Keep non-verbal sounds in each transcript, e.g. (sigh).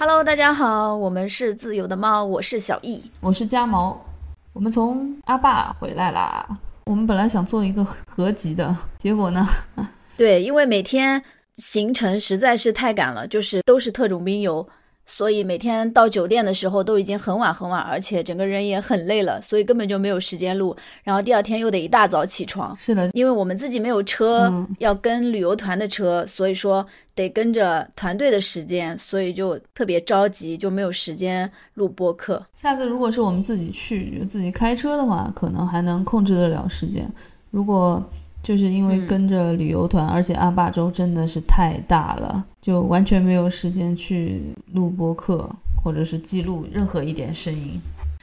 Hello，大家好，我们是自由的猫，我是小易，我是家毛，我们从阿坝回来啦。我们本来想做一个合集的，结果呢？对，因为每天行程实在是太赶了，就是都是特种兵游。所以每天到酒店的时候都已经很晚很晚，而且整个人也很累了，所以根本就没有时间录。然后第二天又得一大早起床。是的，因为我们自己没有车，要跟旅游团的车，所以说得跟着团队的时间，所以就特别着急，就没有时间录播客。下次如果是我们自己去，自己开车的话，可能还能控制得了时间。如果就是因为跟着旅游团，而且阿坝州真的是太大了，就完全没有时间去录播客，或者是记录任何一点声音。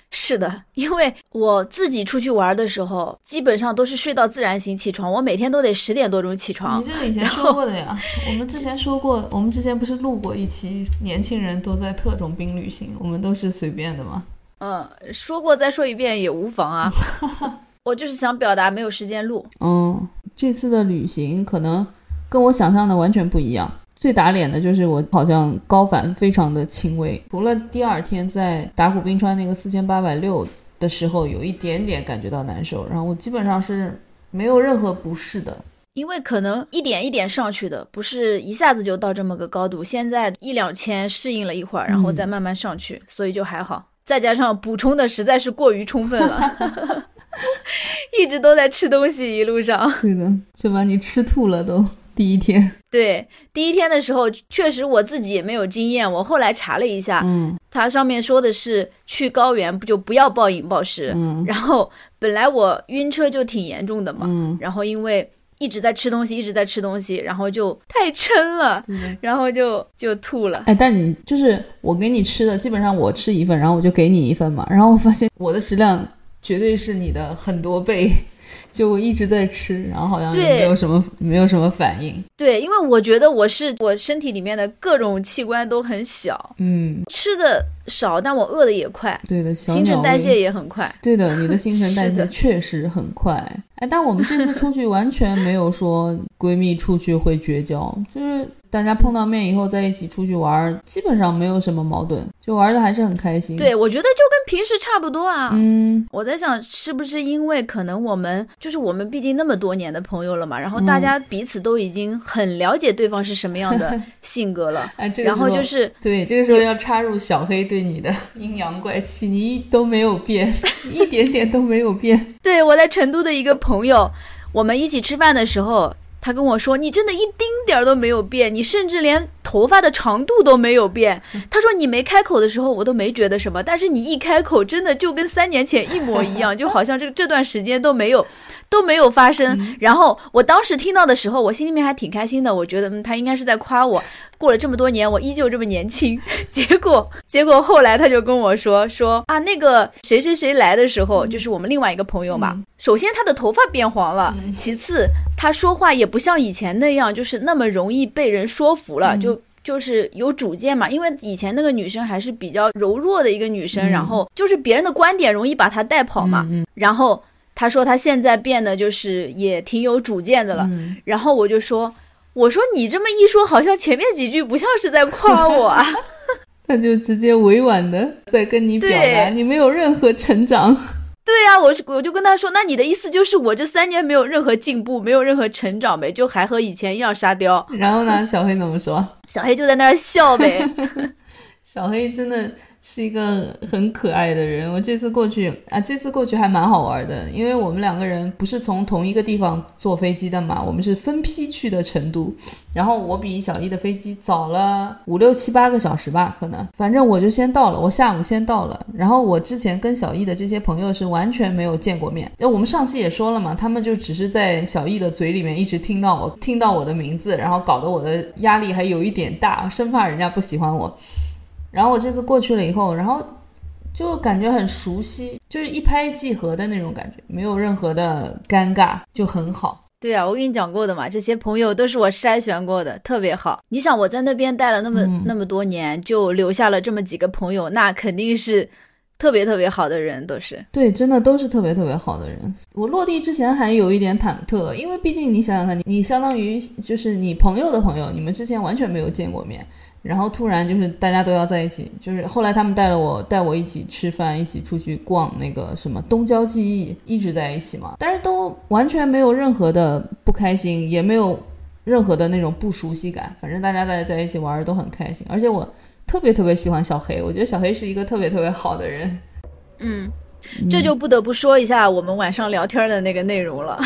是的，因为我自己出去玩的时候，基本上都是睡到自然醒起床，我每天都得十点多钟起床。你这个以前说过的呀，我们之前说过，我们之前不是录过一期，年轻人都在特种兵旅行，我们都是随便的吗？嗯，说过再说一遍也无妨啊。(laughs) 我就是想表达没有时间录。嗯，这次的旅行可能跟我想象的完全不一样。最打脸的就是我好像高反非常的轻微，除了第二天在达古冰川那个四千八百六的时候有一点点感觉到难受，然后我基本上是没有任何不适的。因为可能一点一点上去的，不是一下子就到这么个高度。现在一两千适应了一会儿，然后再慢慢上去，所以就还好。再加上补充的实在是过于充分了。(laughs) (laughs) 一直都在吃东西，一路上。(laughs) 对的，就把你吃吐了都。第一天，对，第一天的时候，确实我自己也没有经验。我后来查了一下，嗯，它上面说的是去高原不就不要暴饮暴食。嗯，然后本来我晕车就挺严重的嘛，嗯，然后因为一直在吃东西，一直在吃东西，然后就太撑了，然后就就吐了。哎，但你就是我给你吃的，基本上我吃一份，然后我就给你一份嘛，然后我发现我的食量。绝对是你的很多倍，就我一直在吃，然后好像也没有什么没有什么反应。对，因为我觉得我是我身体里面的各种器官都很小，嗯，吃的少，但我饿的也快。对的，新陈代谢也很快。对的，你的新陈 (laughs) 代谢确实很快。哎，但我们这次出去 (laughs) 完全没有说闺蜜出去会绝交，就是。大家碰到面以后在一起出去玩，基本上没有什么矛盾，就玩的还是很开心。对，我觉得就跟平时差不多啊。嗯，我在想是不是因为可能我们就是我们毕竟那么多年的朋友了嘛，然后大家彼此都已经很了解对方是什么样的 (laughs) 性格了。哎，然后就是对这个时候要插入小黑对你的 (laughs) 阴阳怪气，你都没有变，一点点都没有变。对我在成都的一个朋友，我们一起吃饭的时候。他跟我说：“你真的一丁点儿都没有变，你甚至连头发的长度都没有变。”他说：“你没开口的时候，我都没觉得什么，但是你一开口，真的就跟三年前一模一样，就好像这这段时间都没有。(laughs) ”都没有发生。然后我当时听到的时候，我心里面还挺开心的。我觉得，嗯，他应该是在夸我，过了这么多年，我依旧这么年轻。(laughs) 结果，结果后来他就跟我说说啊，那个谁谁谁来的时候，就是我们另外一个朋友嘛。首先他的头发变黄了，其次他说话也不像以前那样，就是那么容易被人说服了，就就是有主见嘛。因为以前那个女生还是比较柔弱的一个女生，然后就是别人的观点容易把她带跑嘛。然后。他说他现在变得就是也挺有主见的了，然后我就说，我说你这么一说，好像前面几句不像是在夸我啊。(laughs) (laughs) 他就直接委婉的在跟你表达，你没有任何成长。对呀，我是我就跟他说，那你的意思就是我这三年没有任何进步，没有任何成长呗，就还和以前一样沙雕。然后呢，小黑怎么说？小黑就在那儿笑呗。(laughs) 小黑真的。是一个很可爱的人。我这次过去啊，这次过去还蛮好玩的，因为我们两个人不是从同一个地方坐飞机的嘛，我们是分批去的成都。然后我比小易的飞机早了五六七八个小时吧，可能，反正我就先到了，我下午先到了。然后我之前跟小易的这些朋友是完全没有见过面。那我们上期也说了嘛，他们就只是在小易的嘴里面一直听到我听到我的名字，然后搞得我的压力还有一点大，生怕人家不喜欢我。然后我这次过去了以后，然后就感觉很熟悉，就是一拍即合的那种感觉，没有任何的尴尬，就很好。对啊，我跟你讲过的嘛，这些朋友都是我筛选过的，特别好。你想我在那边待了那么那么多年，就留下了这么几个朋友，那肯定是特别特别好的人，都是。对，真的都是特别特别好的人。我落地之前还有一点忐忑，因为毕竟你想想看，你你相当于就是你朋友的朋友，你们之前完全没有见过面。然后突然就是大家都要在一起，就是后来他们带了我带我一起吃饭，一起出去逛那个什么东郊记忆，一直在一起嘛，但是都完全没有任何的不开心，也没有任何的那种不熟悉感，反正大家在在一起玩的都很开心，而且我特别特别喜欢小黑，我觉得小黑是一个特别特别好的人。嗯，这就不得不说一下我们晚上聊天的那个内容了。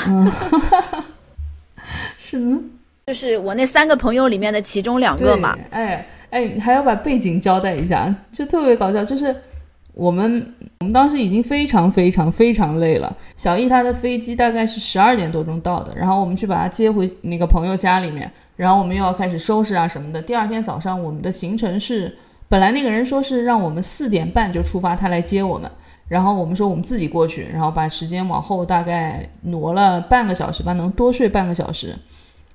(laughs) 是的，就是我那三个朋友里面的其中两个嘛。哎哎，还要把背景交代一下，就特别搞笑。就是我们我们当时已经非常非常非常累了。小易他的飞机大概是十二点多钟到的，然后我们去把他接回那个朋友家里面，然后我们又要开始收拾啊什么的。第二天早上我们的行程是，本来那个人说是让我们四点半就出发，他来接我们。然后我们说我们自己过去，然后把时间往后大概挪了半个小时吧，能多睡半个小时。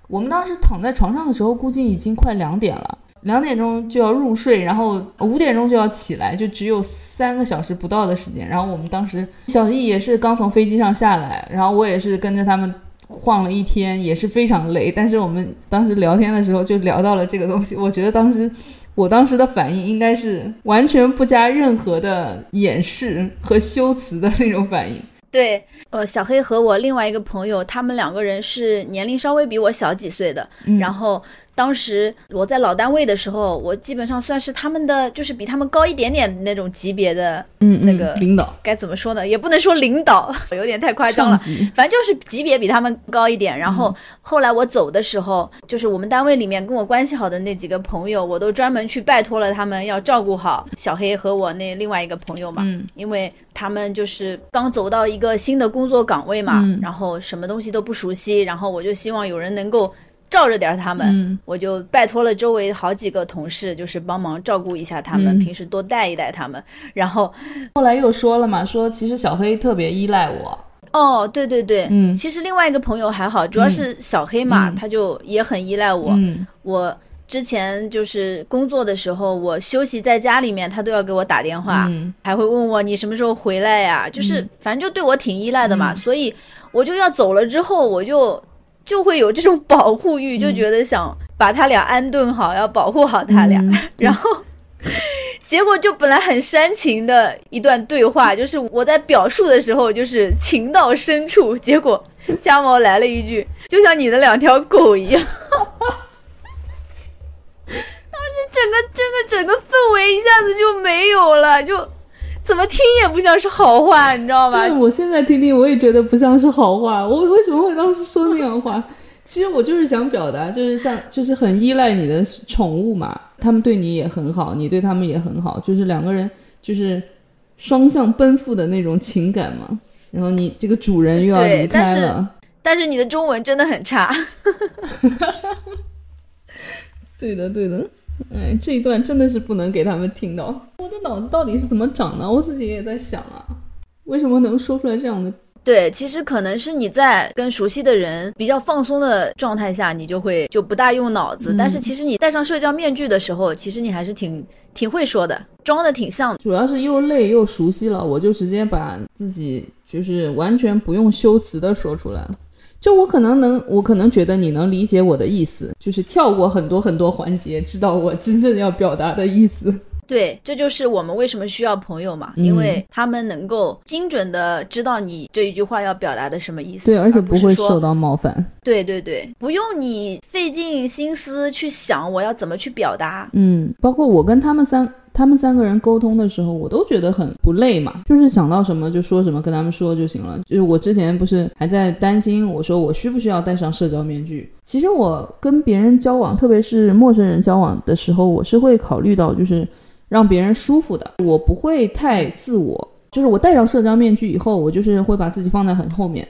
我们当时躺在床上的时候，估计已经快两点了，两点钟就要入睡，然后五点钟就要起来，就只有三个小时不到的时间。然后我们当时小易也是刚从飞机上下来，然后我也是跟着他们晃了一天，也是非常累。但是我们当时聊天的时候就聊到了这个东西，我觉得当时。我当时的反应应该是完全不加任何的掩饰和修辞的那种反应。对，呃，小黑和我另外一个朋友，他们两个人是年龄稍微比我小几岁的，然后。当时我在老单位的时候，我基本上算是他们的，就是比他们高一点点那种级别的，嗯，那个领导该怎么说呢？也不能说领导，(laughs) 有点太夸张了。反正就是级别比他们高一点。然后后来我走的时候，就是我们单位里面跟我关系好的那几个朋友，我都专门去拜托了他们要照顾好小黑和我那另外一个朋友嘛，嗯，因为他们就是刚走到一个新的工作岗位嘛，然后什么东西都不熟悉，然后我就希望有人能够。照着点他们，我就拜托了周围好几个同事，就是帮忙照顾一下他们，平时多带一带他们。然后后来又说了嘛，说其实小黑特别依赖我。哦，对对对，嗯，其实另外一个朋友还好，主要是小黑嘛，他就也很依赖我。我之前就是工作的时候，我休息在家里面，他都要给我打电话，还会问我你什么时候回来呀？就是反正就对我挺依赖的嘛，所以我就要走了之后，我就。就会有这种保护欲，就觉得想把他俩安顿好，要保护好他俩。然后，结果就本来很煽情的一段对话，就是我在表述的时候，就是情到深处，结果家毛来了一句：“就像你的两条狗一样。(laughs) ” (laughs) 当时整个整个整个氛围一下子就没有了，就。怎么听也不像是好话，你知道吗？对，我现在听听，我也觉得不像是好话。我为什么会当时说那样话？(laughs) 其实我就是想表达，就是像，就是很依赖你的宠物嘛，他们对你也很好，你对他们也很好，就是两个人就是双向奔赴的那种情感嘛。然后你这个主人又要离开了，但是你的中文真的很差。(laughs) 对的，对的。哎，这一段真的是不能给他们听到。我的脑子到底是怎么长的？我自己也在想啊，为什么能说出来这样的？对，其实可能是你在跟熟悉的人比较放松的状态下，你就会就不大用脑子。但是其实你戴上社交面具的时候，其实你还是挺挺会说的，装的挺像。主要是又累又熟悉了，我就直接把自己就是完全不用修辞的说出来了。就我可能能，我可能觉得你能理解我的意思，就是跳过很多很多环节，知道我真正要表达的意思。对，这就是我们为什么需要朋友嘛，因为他们能够精准的知道你这一句话要表达的什么意思。对，而且不会受到冒犯。对对对，不用你费尽心思去想我要怎么去表达。嗯，包括我跟他们三。他们三个人沟通的时候，我都觉得很不累嘛，就是想到什么就说什么，跟他们说就行了。就是我之前不是还在担心，我说我需不需要戴上社交面具？其实我跟别人交往，特别是陌生人交往的时候，我是会考虑到就是让别人舒服的，我不会太自我。就是我戴上社交面具以后，我就是会把自己放在很后面。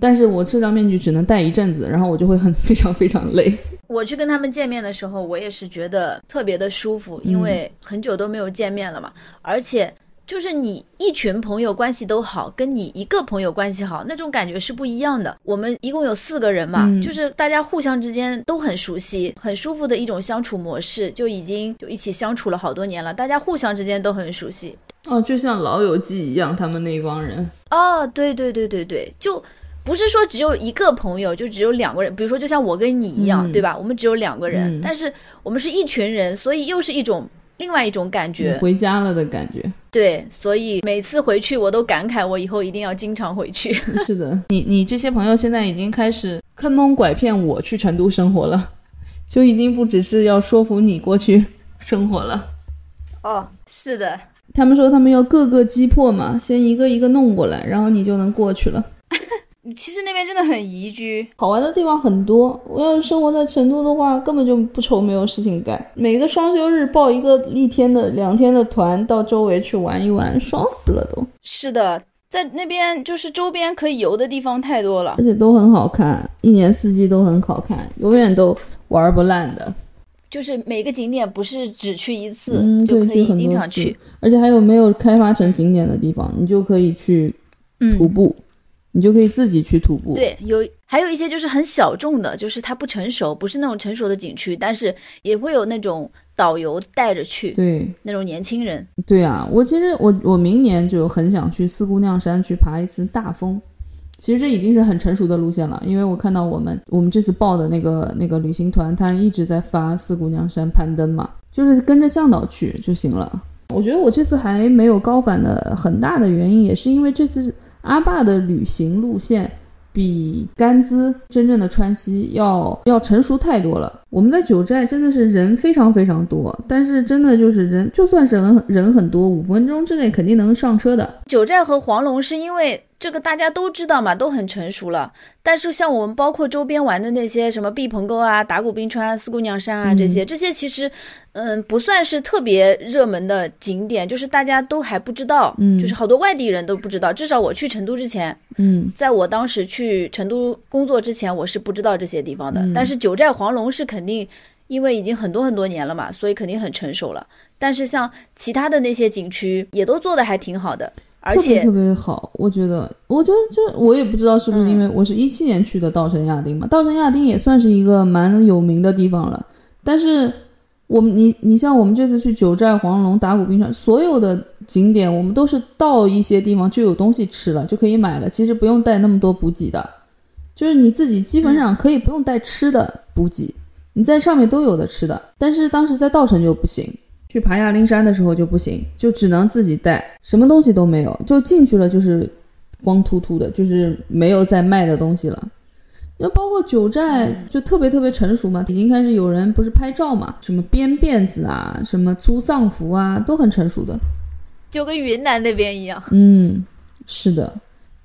但是我社交面具只能戴一阵子，然后我就会很非常非常累。我去跟他们见面的时候，我也是觉得特别的舒服，因为很久都没有见面了嘛。而且就是你一群朋友关系都好，跟你一个朋友关系好，那种感觉是不一样的。我们一共有四个人嘛，就是大家互相之间都很熟悉，很舒服的一种相处模式，就已经就一起相处了好多年了，大家互相之间都很熟悉。哦，就像老友记一样，他们那一帮人。哦，对对对对对，就。不是说只有一个朋友，就只有两个人。比如说，就像我跟你一样，嗯对吧？我们只有两个人，嗯但是我们是一群人，所以又是一种另外一种感觉。回家了的感觉。对，所以每次回去我都感慨，我以后一定要经常回去。(laughs) 是的，你你这些朋友现在已经开始坑蒙拐骗我去成都生活了，就已经不只是要说服你过去 (laughs) 生活了。哦，是的，他们说他们要各个击破嘛，先一个一个弄过来，然后你就能过去了。(laughs) 其实那边真的很宜居。好玩的地方很多，我要是生活在成都的话，根本就不愁没有事情干。每个双休日报一个一天的、两天的团，到周围去玩一玩，爽死了都，是的，在那边就是周边可以游的地方太多了而。且都很好看，一年四季都很好看，永远都玩不烂的。就是每个景点不是只去一次、嗯就可以经常去。而且还有没有开发成景点的地方，你就可以去徒嗯，步，你就可以自己去徒步。，对，有还有一些就是很小众的，就是它不成熟，不是那种成熟的景区，但是也会有那种导游带着去，对那种年轻人。对啊，我其实我我明年就很想去四姑娘山去爬一次大峰。其实这已经是很成熟的路线了，因为我看到我们我们这次报的那个那个旅行团，他一直在发四姑娘山攀登嘛，就是跟着向导去就行了。我觉得我这次还没有高反的很大的原因，也是因为这次阿坝的旅行路线比甘孜真正的川西要要成熟太多了。我们在九寨真的是人非常非常多，但是真的就是人就算是人人很多，五分钟之内肯定能上车的。九寨和黄龙是因为这个大家都知道嘛，都很成熟了。但是像我们包括周边玩的那些什么毕棚沟啊、打鼓冰川啊、四姑娘山啊这些，这些其实嗯不算是特别热门的景点，就是大家都还不知道，嗯就是好多外地人都不知道。至少我去成都之前，嗯，在我当时去成都工作之前，我是不知道这些地方的。嗯但是九寨黄龙是肯定，因为已经很多很多年了嘛，所以肯定很成熟了。但是像其他的那些景区也都做的还挺好的，特别特别好，我觉得，我觉得就我也不知道是不是因为我是一七年去的稻城亚丁嘛，稻城亚丁也算是一个蛮有名的地方了，但是我们你你像我们这次去九寨、黄龙、打鼓冰川，所有的景点我们都是到一些地方就有东西吃了，就可以买了，其实不用带那么多补给的，就是你自己基本上可以不用带吃的补给，你在上面都有的吃的，但是当时在稻城就不行。去爬亚丁山的时候就不行，就只能自己带，什么东西都没有，就进去了就是光秃秃的，就是没有在卖的东西了。那包括九寨就特别特别成熟嘛，已经开始有人不是拍照嘛，什么编辫子啊，什么租丧服啊，都很成熟的。就跟云南那边一样。嗯，是的，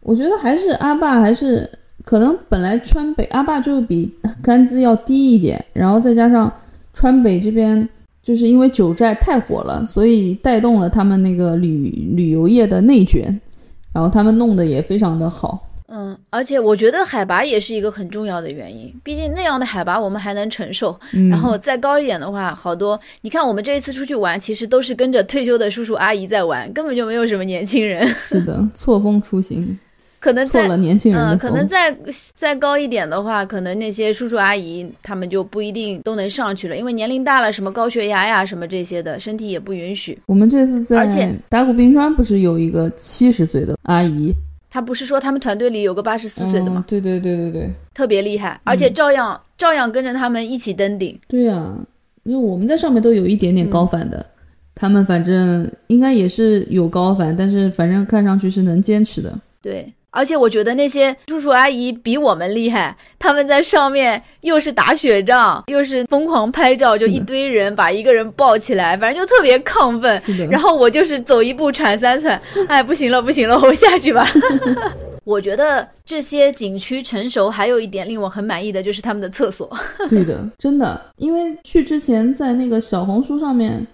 我觉得还是阿坝还是可能本来川北阿坝就比甘孜要低一点，然后再加上川北这边就是因为九寨太火了，所以带动了他们那个旅旅游业的内卷，然后他们弄得也非常的好。嗯，而且我觉得海拔也是一个很重要的原因，毕竟那样的海拔我们还能承受，嗯、然后再高一点的话，好多你看我们这一次出去玩，其实都是跟着退休的叔叔阿姨在玩，根本就没有什么年轻人，是的，错峰出行，可能在错了年轻人的嗯，可能再再高一点的话，可能那些叔叔阿姨他们就不一定都能上去了，因为年龄大了，什么高血压呀，什么这些的，身体也不允许。我们这次在而且在打鼓冰川不是有一个七十岁的阿姨，他不是说他们团队里有个八十四岁的吗？嗯对对对对对。特别厉害，而且照样、照样跟着他们一起登顶。对呀、因为我们在上面都有一点点高反的，他们反正应该也是有高反，但是反正看上去是能坚持的。对，而且我觉得那些叔叔阿姨比我们厉害，他们在上面又是打雪仗，又是疯狂拍照，就一堆人把一个人抱起来，反正就特别亢奋。然后我就是走一步喘三喘，哎，不行了，不行了，我下去吧。(laughs) 我觉得这些景区成熟，还有一点令我很满意的就是他们的厕所。对的，真的，因为去之前在那个小红书上面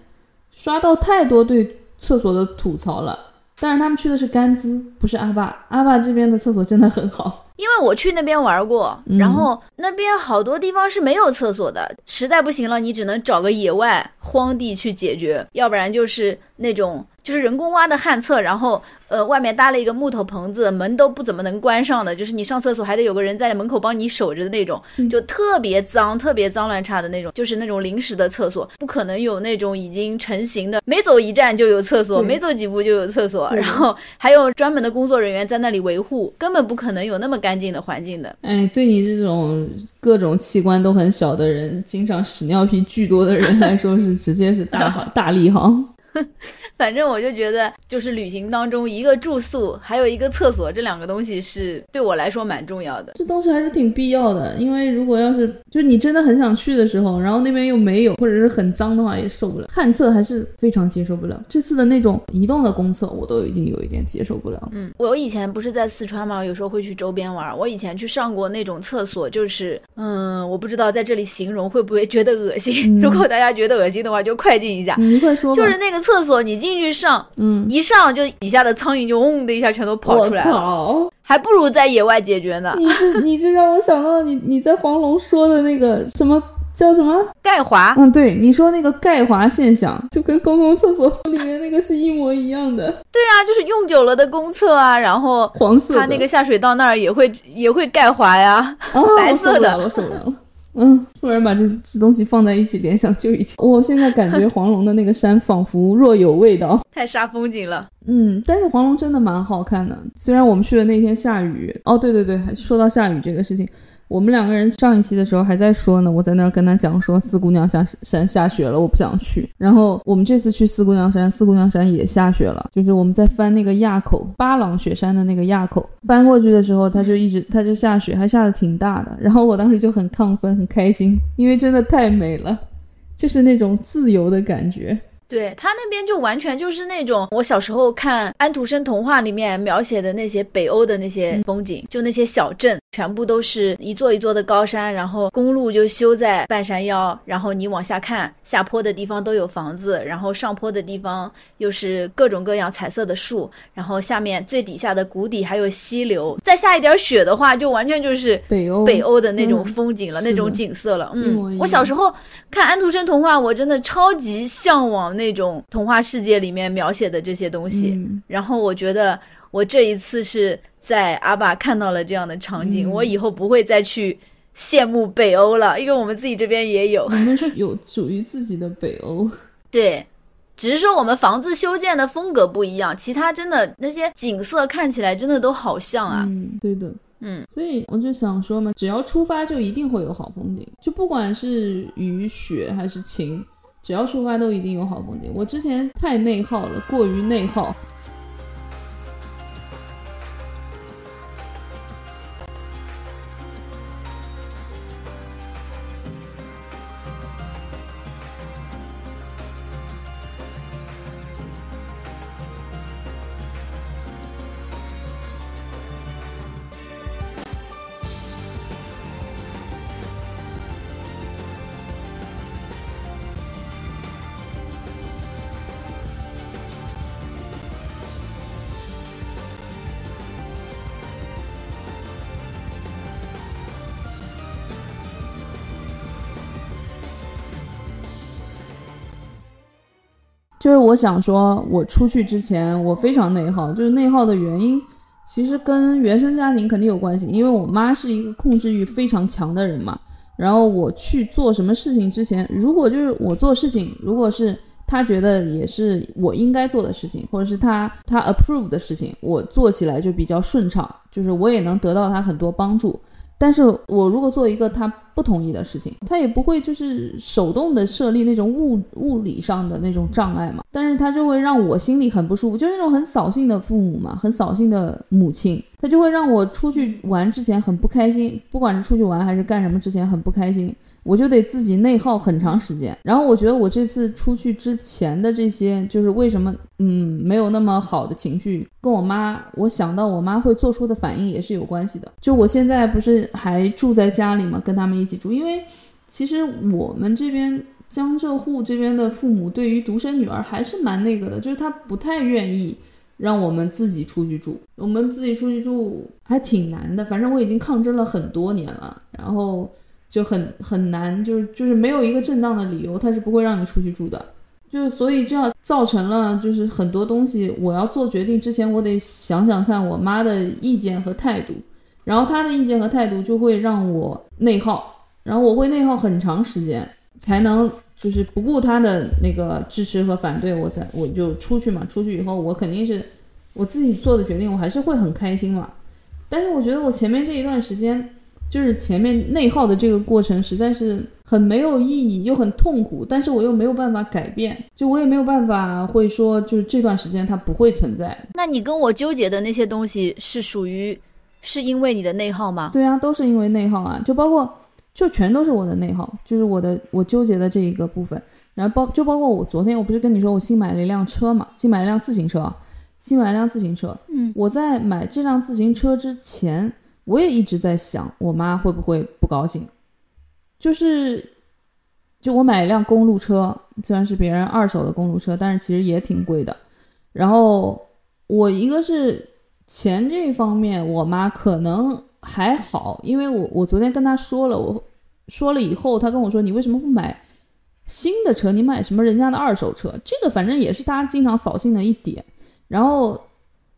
刷到太多对厕所的吐槽了，但是他们去的是甘孜，不是阿坝，阿坝这边的厕所真的很好。因为我去那边玩过，嗯然后那边好多地方是没有厕所的，实在不行了，你只能找个野外荒地去解决，要不然就是那种就是人工挖的旱厕，然后呃外面搭了一个木头棚子，门都不怎么能关上的，就是你上厕所还得有个人在门口帮你守着的那种，就特别脏、特别脏乱差的那种，就是那种临时的厕所，不可能有那种已经成型的，每走一站就有厕所，每走几步就有厕所，然后还有专门的工作人员在那里维护，根本不可能有那么干。净的环境的。哎，对你这种各种器官都很小的人，经常屎尿屁巨多的人来说，是直接是大好 (laughs) 大利哈。(laughs) 反正我就觉得，就是旅行当中一个住宿，还有一个厕所，这两个东西是对我来说蛮重要的。这东西还是挺必要的，因为如果要是就是你真的很想去的时候，然后那边又没有，或者是很脏的话，也受不了。旱厕还是非常接受不了。这次的那种移动的公厕，我都已经有一点接受不了。嗯，我以前不是在四川嘛，有时候会去周边玩。我以前去上过那种厕所，就是嗯，我不知道在这里形容会不会觉得恶心。如果大家觉得恶心的话，就快进一下。你快说。就是那个厕所，你进去上，嗯，一上就底下的苍蝇就嗡的一下全都跑出来了，还不如在野外解决呢。你这 (laughs) 你这让我想到你你在黄龙说的那个什么叫什么钙华？嗯，对，你说那个钙华现象，就跟公共厕所里面那个是一模一样的。对啊，就是用久了的公厕啊，然后黄色，它那个下水道那儿也会也会钙华呀，(laughs) 白色的。我受不了了。嗯，突然把这这东西放在一起联想就已经，我现在感觉黄龙的那个山仿佛若有味道，(laughs) 太煞风景了。嗯，但是黄龙真的蛮好看的，虽然我们去的那天下雨。哦，对对对，说到下雨这个事情。我们两个人上一期的时候还在说呢，我在那儿跟他讲说四姑娘下山下雪了，我不想去。然后我们这次去四姑娘山，四姑娘山也下雪了，就是我们在翻那个垭口巴朗雪山的那个垭口，翻过去的时候，它就一直它就下雪，还下的挺大的。然后我当时就很亢奋，很开心，因为真的太美了，(laughs) 就是那种自由的感觉。对他那边就完全就是那种我小时候看安徒生童话里面描写的那些北欧的那些风景，就那些小镇，全部都是一座一座的高山，然后公路就修在半山腰，然后你往下看，下坡的地方都有房子，然后上坡的地方又是各种各样彩色的树，然后下面最底下的谷底还有溪流，再下一点雪的话，就完全就是北欧。北欧的那种风景了，那种景色了。嗯，我小时候看安徒生童话，我真的超级向往。那种童话世界里面描写的这些东西，然后我觉得我这一次是在阿爸看到了这样的场景，我以后不会再去羡慕北欧了，因为我们自己这边也有，我们有属于自己的北欧。(laughs) 对，只是说我们房子修建的风格不一样，其他真的那些景色看起来真的都好像啊。嗯，对的，嗯，所以我就想说嘛，只要出发就一定会有好风景，就不管是雨雪还是晴。只要出发，都一定有好风景。我之前太内耗了，过于内耗。就是我想说，我出去之前我非常内耗，就是内耗的原因，其实跟原生家庭肯定有关系，因为我妈是一个控制欲非常强的人嘛。然后我去做什么事情之前，如果就是我做事情，如果是她觉得也是我应该做的事情，或者是她她 approve 的事情，我做起来就比较顺畅，就是我也能得到她很多帮助。但是我如果做一个他不同意的事情，他也不会就是手动的设立那种物物理上的那种障碍嘛。但是他就会让我心里很不舒服，就是那种很扫兴的父母嘛，很扫兴的母亲，他就会让我出去玩之前很不开心，不管是出去玩还是干什么之前很不开心。我就得自己内耗很长时间，然后我觉得我这次出去之前的这些，就是为什么嗯没有那么好的情绪，跟我妈，我想到我妈会做出的反应也是有关系的。就我现在不是还住在家里吗？跟他们一起住，因为其实我们这边江浙沪这边的父母对于独生女儿还是蛮那个的，就是他不太愿意让我们自己出去住，我们自己出去住还挺难的。反正我已经抗争了很多年了，然后。就很很难，就是就是没有一个正当的理由，他是不会让你出去住的。就所以这样造成了，就是很多东西我要做决定之前，我得想想看我妈的意见和态度，然后她的意见和态度就会让我内耗，然后我会内耗很长时间，才能就是不顾她的那个支持和反对，我才我就出去嘛。出去以后，我肯定是我自己做的决定，我还是会很开心嘛。但是我觉得我前面这一段时间，就是前面内耗的这个过程，实在是很没有意义，又很痛苦，但是我又没有办法改变，就我也没有办法会说，就是这段时间它不会存在。那你跟我纠结的那些东西是属于是因为你的内耗吗？对啊，都是因为内耗啊，就包括就全都是我的内耗，就是我的我纠结的这一个部分。然后包就包括我昨天我不是跟你说我新买了一辆车嘛，新买了一辆自行车，新买了一辆自行车。嗯，我在买这辆自行车之前，我也一直在想我妈会不会不高兴。就是就我买一辆公路车，虽然是别人二手的公路车，但是其实也挺贵的。然后我一个是钱这一方面，我妈可能还好，因为我我昨天跟她说了，我说了以后，她跟我说你为什么不买？新的车，你买什么人家的二手车？这个反正也是大家经常扫兴的一点。然后，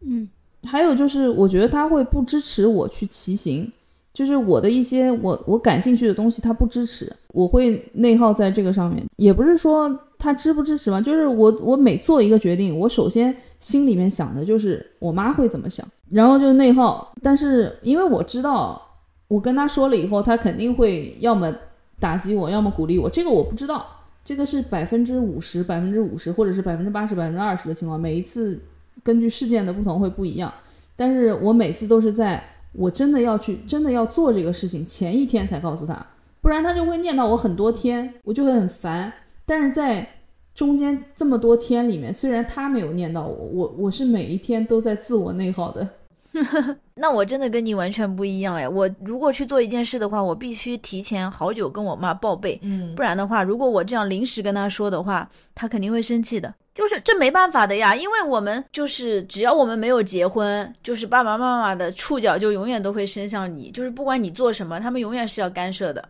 嗯，还有就是，我觉得他会不支持我去骑行，就是我的一些我我感兴趣的东西，他不支持，我会内耗在这个上面。也不是说他支不支持吧，就是我我每做一个决定，我首先心里面想的就是我妈会怎么想，然后就内耗。但是因为我知道，我跟他说了以后，他肯定会要么打击我，要么鼓励我，这个我不知道。这个是百分之五十、百分之五十，或者是百分之八十、百分之二十的情况，每一次根据事件的不同会不一样。但是我每次都是在我真的要去、真的要做这个事情前一天才告诉他，不然他就会念叨我很多天，我就会很烦。但是在中间这么多天里面，虽然他没有念叨我，我我是每一天都在自我内耗的。(laughs) 那我真的跟你完全不一样哎！我如果去做一件事的话，我必须提前好久跟我妈报备，嗯，不然的话，如果我这样临时跟她说的话，她肯定会生气的。就是这没办法的呀，因为我们就是只要我们没有结婚，就是爸爸妈妈的触角就永远都会伸向你，就是不管你做什么，他们永远是要干涉的，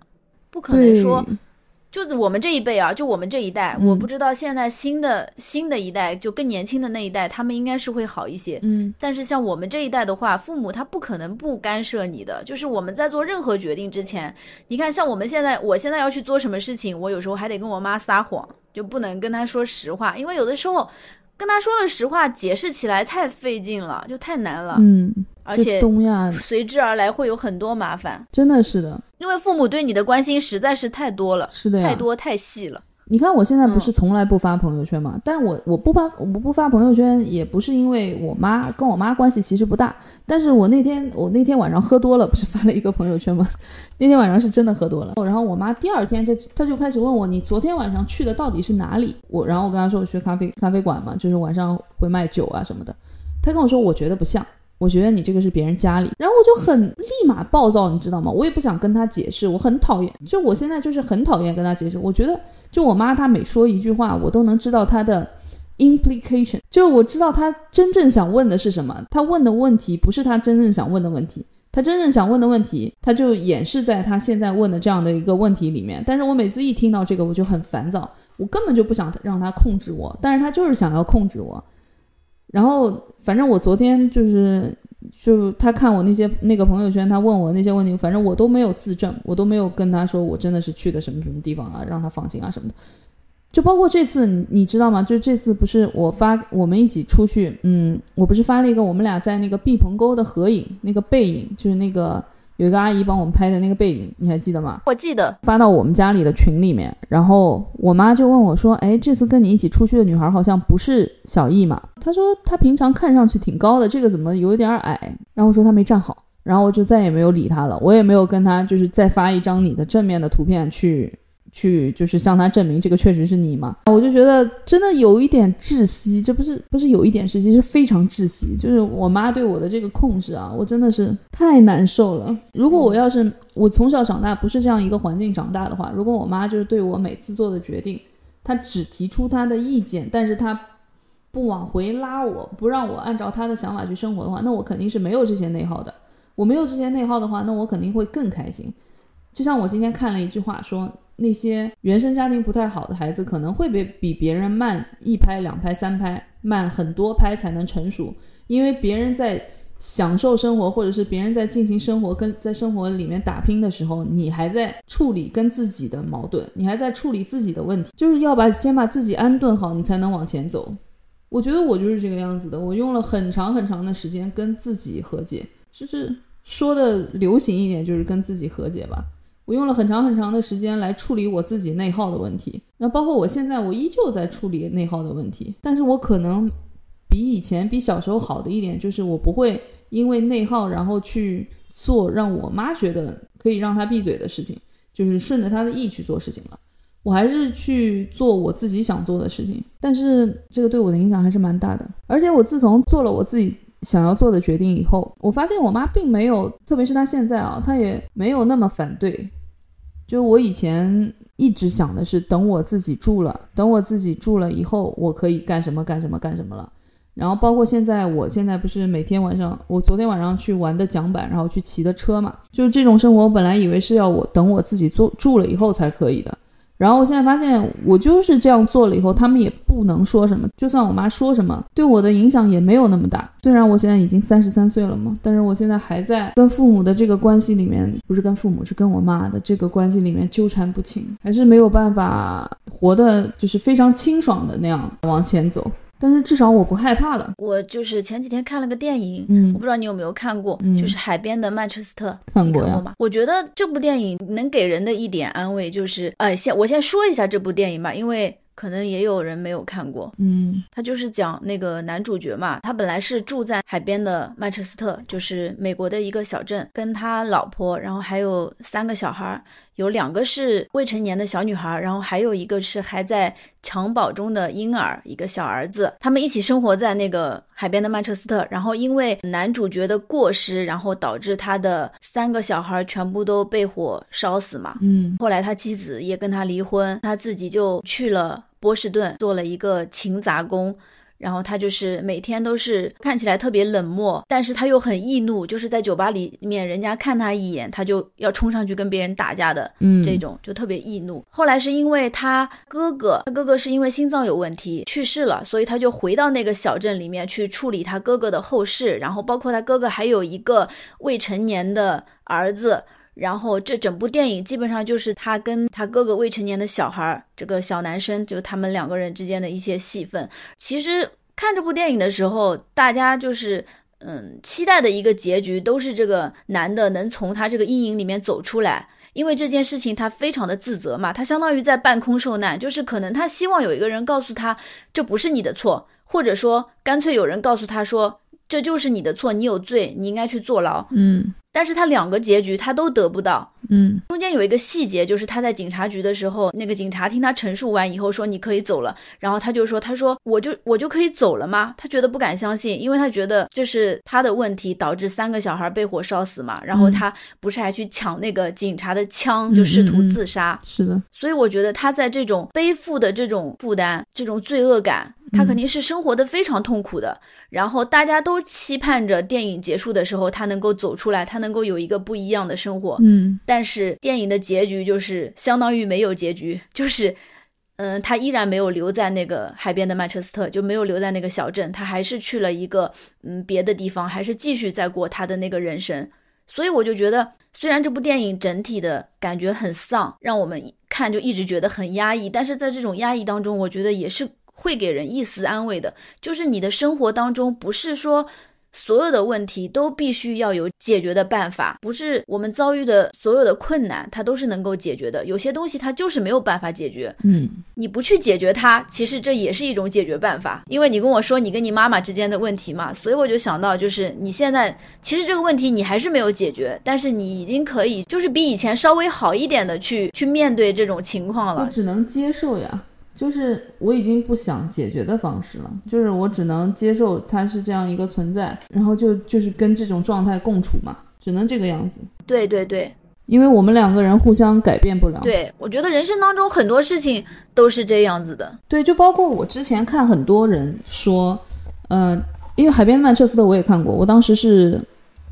不可能说。就是我们这一辈啊，就我们这一代，我不知道现在新的新的一代，就更年轻的那一代，他们应该是会好一些。嗯，但是像我们这一代的话，父母他不可能不干涉你的。就是我们在做任何决定之前，你看，像我们现在，我现在要去做什么事情，我有时候还得跟我妈撒谎，就不能跟她说实话，因为有的时候跟她说了实话，解释起来太费劲了，就太难了。嗯。而且东亚随之而来会有很多麻烦，真的是的，因为父母对你的关心实在是太多了，是的呀，太多太细了。你看我现在不是从来不发朋友圈嘛？但我我不发我不发朋友圈，也不是因为我妈跟我妈关系其实不大。但是我那天我那天晚上喝多了，不是发了一个朋友圈吗？那天晚上是真的喝多了。然后我妈第二天就她就开始问我，你昨天晚上去的到底是哪里？我然后我跟她说我去咖啡咖啡馆嘛，就是晚上会卖酒啊什么的。她跟我说我觉得不像。我觉得你这个是别人家里，然后我就很立马暴躁，你知道吗？我也不想跟他解释，我很讨厌，就我现在就是很讨厌跟他解释。我觉得，就我妈她每说一句话，我都能知道她的 implication，就我知道她真正想问的是什么。她问的问题不是她真正想问的问题，她真正想问的问题，她就掩饰在她现在问的这样的一个问题里面。但是我每次一听到这个，我就很烦躁，我根本就不想让她控制我，但是她就是想要控制我。然后，反正我昨天就是，就他看我那些那个朋友圈，他问我那些问题，反正我都没有自证，我都没有跟他说我真的是去的什么什么地方啊，让他放心啊什么的。就包括这次，你知道吗？就这次不是我发我们一起出去，嗯，我不是发了一个我们俩在那个毕棚沟的合影，那个背影，就是那个。有一个阿姨帮我们拍的那个背影，你还记得吗？我记得，发到我们家里的群里面，然后我妈就问我说：“哎，这次跟你一起出去的女孩好像不是小易嘛？”她说她平常看上去挺高的，这个怎么有点矮？然后我说她没站好，然后我就再也没有理她了，我也没有跟她就是再发一张你的正面的图片去。去就是向他证明这个确实是你嘛？我就觉得真的有一点窒息，这不是不是有一点窒息，是非常窒息。就是我妈对我的这个控制啊，我真的是太难受了。如果我要是我从小长大不是这样一个环境长大的话，如果我妈就是对我每次做的决定，她只提出她的意见，但是她不往回拉我，不让我按照她的想法去生活的话，那我肯定是没有这些内耗的。我没有这些内耗的话，那我肯定会更开心。就像我今天看了一句话说。那些原生家庭不太好的孩子，可能会比比别人慢一拍、两拍、三拍，慢很多拍才能成熟。因为别人在享受生活，或者是别人在进行生活、跟在生活里面打拼的时候，你还在处理跟自己的矛盾，你还在处理自己的问题，就是要把先把自己安顿好，你才能往前走。我觉得我就是这个样子的，我用了很长很长的时间跟自己和解，就是说的流行一点，就是跟自己和解吧。我用了很长很长的时间来处理我自己内耗的问题，那包括我现在，我依旧在处理内耗的问题。但是我可能比以前、比小时候好的一点，就是我不会因为内耗，然后去做让我妈觉得可以让她闭嘴的事情，就是顺着她的意去做事情了。我还是去做我自己想做的事情，但是这个对我的影响还是蛮大的。而且我自从做了我自己。想要做的决定以后，我发现我妈并没有，特别是她现在啊，她也没有那么反对。就我以前一直想的是，等我自己住了，等我自己住了以后，我可以干什么干什么干什么了。然后包括现在，我现在不是每天晚上，我昨天晚上去玩的桨板，然后去骑的车嘛，就是这种生活，我本来以为是要我等我自己做住了以后才可以的。然后我现在发现，我就是这样做了以后，他们也不能说什么。就算我妈说什么，对我的影响也没有那么大。虽然我现在已经三十三岁了嘛，但是我现在还在跟父母的这个关系里面，不是跟父母，是跟我妈的这个关系里面纠缠不清，还是没有办法活的，就是非常清爽的那样往前走。但是至少我不害怕了。我就是前几天看了个电影，嗯，我不知道你有没有看过，就是《海边的曼彻斯特》，看过呀？我觉得这部电影能给人的一点安慰就是，哎，先我先说一下这部电影吧，因为。可能也有人没有看过，嗯，他就是讲那个男主角嘛，他本来是住在海边的曼彻斯特，就是美国的一个小镇，跟他老婆，然后还有三个小孩，有两个是未成年的小女孩，然后还有一个是还在襁褓中的婴儿，一个小儿子，他们一起生活在那个海边的曼彻斯特，然后因为男主角的过失，然后导致他的三个小孩全部都被火烧死嘛，嗯，后来他妻子也跟他离婚，他自己就去了。波士顿做了一个勤杂工，然后他就是每天都是看起来特别冷漠，但是他又很易怒，就是在酒吧里面人家看他一眼，他就要冲上去跟别人打架的，嗯，这种就特别易怒。后来是因为他哥哥，他哥哥是因为心脏有问题去世了，所以他就回到那个小镇里面去处理他哥哥的后事，然后包括他哥哥还有一个未成年的儿子。然后这整部电影基本上就是他跟他哥哥未成年的小孩，这个小男生，就他们两个人之间的一些戏份。其实看这部电影的时候，大家就是嗯期待的一个结局，都是这个男的能从他这个阴影里面走出来。因为这件事情他非常的自责嘛，他相当于在半空受难，就是可能他希望有一个人告诉他这不是你的错，或者说干脆有人告诉他说这就是你的错，你有罪，你应该去坐牢。嗯。但是他两个结局他都得不到，嗯，中间有一个细节，就是他在警察局的时候，那个警察听他陈述完以后说你可以走了，然后他就说，他说我就我就可以走了吗？他觉得不敢相信，因为他觉得这是他的问题导致三个小孩被火烧死嘛，然后他不是还去抢那个警察的枪，就试图自杀，是的，所以我觉得他在这种背负的这种负担、这种罪恶感，他肯定是生活的非常痛苦的。然后大家都期盼着电影结束的时候，他能够走出来，他能够有一个不一样的生活。嗯，但但是电影的结局就是相当于没有结局，(laughs) 就是，嗯，他依然没有留在那个海边的曼彻斯特，就没有留在那个小镇，他还是去了一个嗯别的地方，还是继续在过他的那个人生。所以我就觉得，虽然这部电影整体的感觉很丧，让我们看就一直觉得很压抑，但是在这种压抑当中，我觉得也是。会给人一丝安慰的，就是你的生活当中不是说所有的问题都必须要有解决的办法，不是我们遭遇的所有的困难它都是能够解决的，有些东西它就是没有办法解决。嗯，你不去解决它，其实这也是一种解决办法。因为你跟我说你跟你妈妈之间的问题嘛，所以我就想到，就是你现在其实这个问题你还是没有解决，但是你已经可以就是比以前稍微好一点的去去面对这种情况了，就只能接受呀。就是我已经不想解决的方式了，就是我只能接受它是这样一个存在，然后就就是跟这种状态共处嘛，只能这个样子。对对对，因为我们两个人互相改变不了。对，我觉得人生当中很多事情都是这样子的。对，就包括我之前看很多人说，呃，因为《海边的曼彻斯特》我也看过，我当时是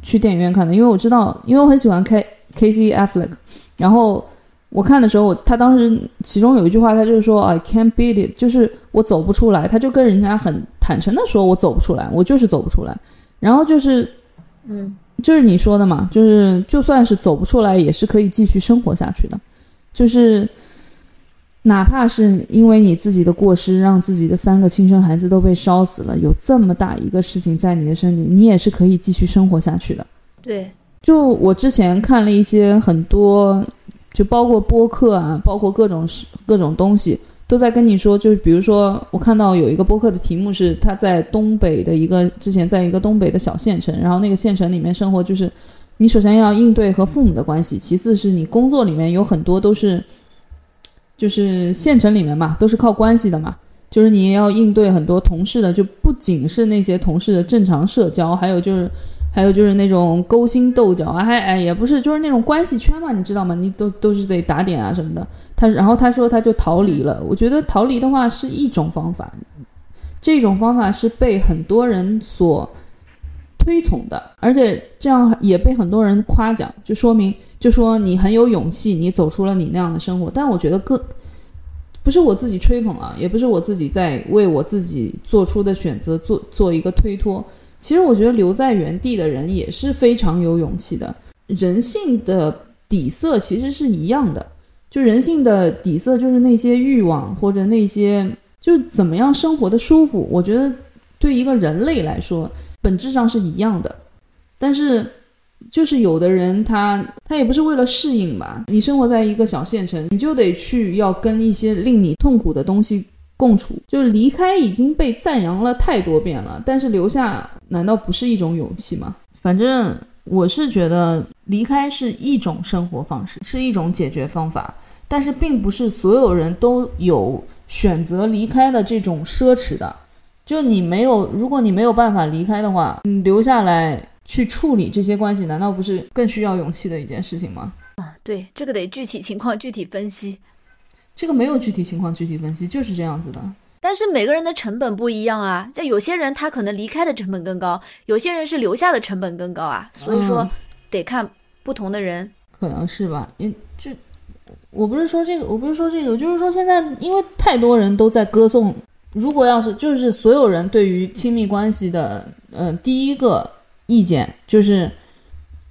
去电影院看的，因为我知道，因为我很喜欢 K K C Affleck，然后。我看的时候，他当时其中有一句话，他就是说 “I can't beat it”，就是我走不出来。他就跟人家很坦诚的说：“我走不出来，我就是走不出来。”然后就是，嗯，就是你说的嘛，就是就算是走不出来，也是可以继续生活下去的。就是哪怕是因为你自己的过失，让自己的三个亲生孩子都被烧死了，有这么大一个事情在你的身里，你也是可以继续生活下去的。对。就我之前看了一些很多，就包括播客啊，包括各种各种东西，都在跟你说，就是比如说，我看到有一个播客的题目是他在东北的一个之前在一个东北的小县城，然后那个县城里面生活，就是你首先要应对和父母的关系，其次是你工作里面有很多都是，就是县城里面嘛，都是靠关系的嘛。就是你要应对很多同事的，就不仅是那些同事的正常社交，还有就是，还有就是那种勾心斗角啊，还哎也不是，就是那种关系圈嘛，你知道吗？你都都是得打点啊什么的。他然后他说他就逃离了。我觉得逃离的话是一种方法，这种方法是被很多人所推崇的，而且这样也被很多人夸奖，就说明就说你很有勇气，你走出了你那样的生活。但我觉得更。不是我自己吹捧啊，也不是我自己在为我自己做出的选择做做一个推脱。其实我觉得留在原地的人也是非常有勇气的。人性的底色其实是一样的，就人性的底色就是那些欲望或者那些就是怎么样生活的舒服。我觉得对一个人类来说，本质上是一样的，但是。就是有的人，他他也不是为了适应吧。你生活在一个小县城，你就得去要跟一些令你痛苦的东西共处。就是离开已经被赞扬了太多遍了，但是留下难道不是一种勇气吗？反正我是觉得离开是一种生活方式，是一种解决方法，但是并不是所有人都有选择离开的这种奢侈的。就你没有，如果你没有办法离开的话，你留下来。去处理这些关系，难道不是更需要勇气的一件事情吗？啊，对，这个得具体情况具体分析。这个没有具体情况具体分析，就是这样子的。但是每个人的成本不一样啊，就有些人他可能离开的成本更高，有些人是留下的成本更高啊。所以说得看不同的人，可能是吧？也就我不是说这个，我不是说这个，就是说现在因为太多人都在歌颂，如果要是就是所有人对于亲密关系的，呃，第一个。意见就是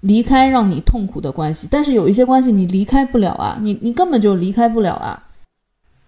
离开让你痛苦的关系，但是有一些关系你离开不了啊，你你根本就离开不了啊，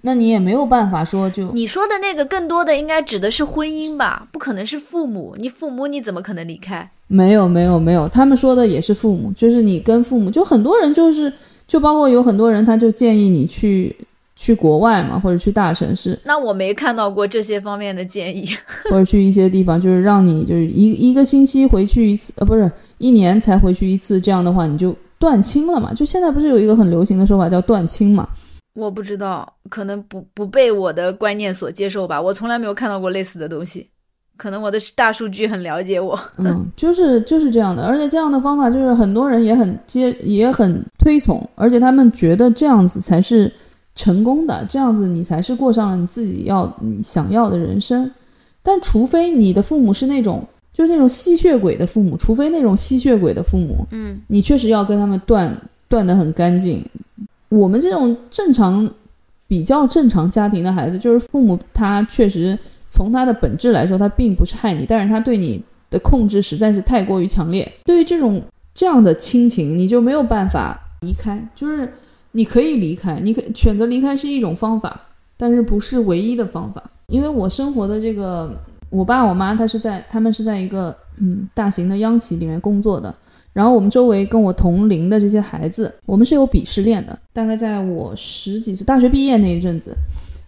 那你也没有办法说就你说的那个更多的应该指的是婚姻吧，不可能是父母，你父母你怎么可能离开？没有没有没有，他们说的也是父母，就是你跟父母，就很多人就是就包括有很多人他就建议你去。去国外嘛，或者去大城市？那我没看到过这些方面的建议。(laughs) (laughs) 或者去一些地方，就是让你就是一一个星期回去一次，呃，不是一年才回去一次，这样的话你就断亲了嘛？就现在不是有一个很流行的说法叫断亲嘛？我不知道，可能不不被我的观念所接受吧。我从来没有看到过类似的东西，可能我的大数据很了解我。嗯，就是就是这样的，而且这样的方法就是很多人也很接也很推崇，而且他们觉得这样子才是。成功的这样子，你才是过上了你自己要你想要的人生。但除非你的父母是那种，就是那种吸血鬼的父母，除非那种吸血鬼的父母，嗯，你确实要跟他们断断得很干净。我们这种正常、比较正常家庭的孩子，就是父母他确实从他的本质来说，他并不是害你，但是他对你的控制实在是太过于强烈。对于这种这样的亲情，你就没有办法离开，就是。你可以离开，你可选择离开是一种方法，但是不是唯一的方法。因为我生活的这个，我爸我妈他是在，他们是在一个嗯大型的央企里面工作的。然后我们周围跟我同龄的这些孩子，我们是有鄙视链的。大概在我十几岁大学毕业那一阵子，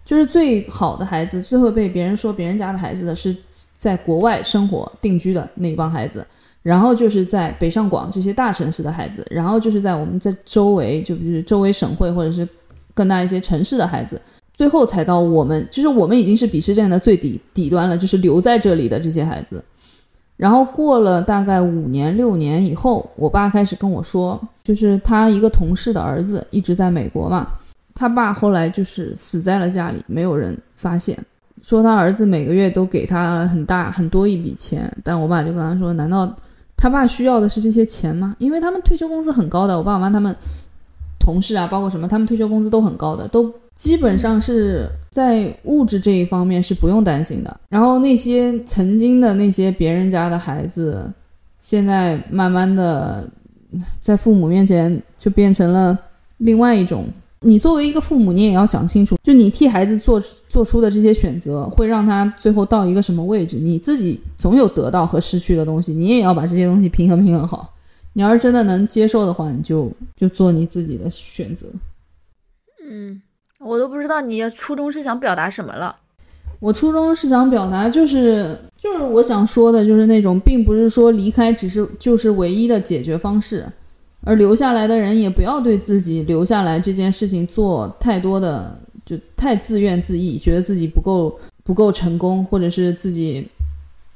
就是最好的孩子，最会被别人说别人家的孩子的是在国外生活定居的那一帮孩子。然后就是在北上广这些大城市的孩子，然后就是在我们这周围，就比如周围省会或者是更大一些城市的孩子，最后才到我们，就是我们已经是鄙视链的最底底端了，就是留在这里的这些孩子。然后过了大概五年六年以后，我爸开始跟我说，就是他一个同事的儿子一直在美国嘛，他爸后来就是死在了家里，没有人发现，说他儿子每个月都给他很大很多一笔钱，但我爸就跟他说，难道？他爸需要的是这些钱吗？因为他们退休工资很高的，我爸我妈他们同事啊，包括什么，他们退休工资都很高的，都基本上是在物质这一方面是不用担心的。然后那些曾经的那些别人家的孩子，现在慢慢的在父母面前就变成了另外一种。你作为一个父母，你也要想清楚，就你替孩子做做出的这些选择，会让他最后到一个什么位置？你自己总有得到和失去的东西，你也要把这些东西平衡平衡好。你要是真的能接受的话，你就就做你自己的选择。嗯，我都不知道你初衷是想表达什么了。我初衷是想表达，就是就是我想说的，就是那种，并不是说离开只是就是唯一的解决方式，而留下来的人也不要对自己留下来这件事情做太多的，就太自怨自艾，觉得自己不够不够成功，或者是自己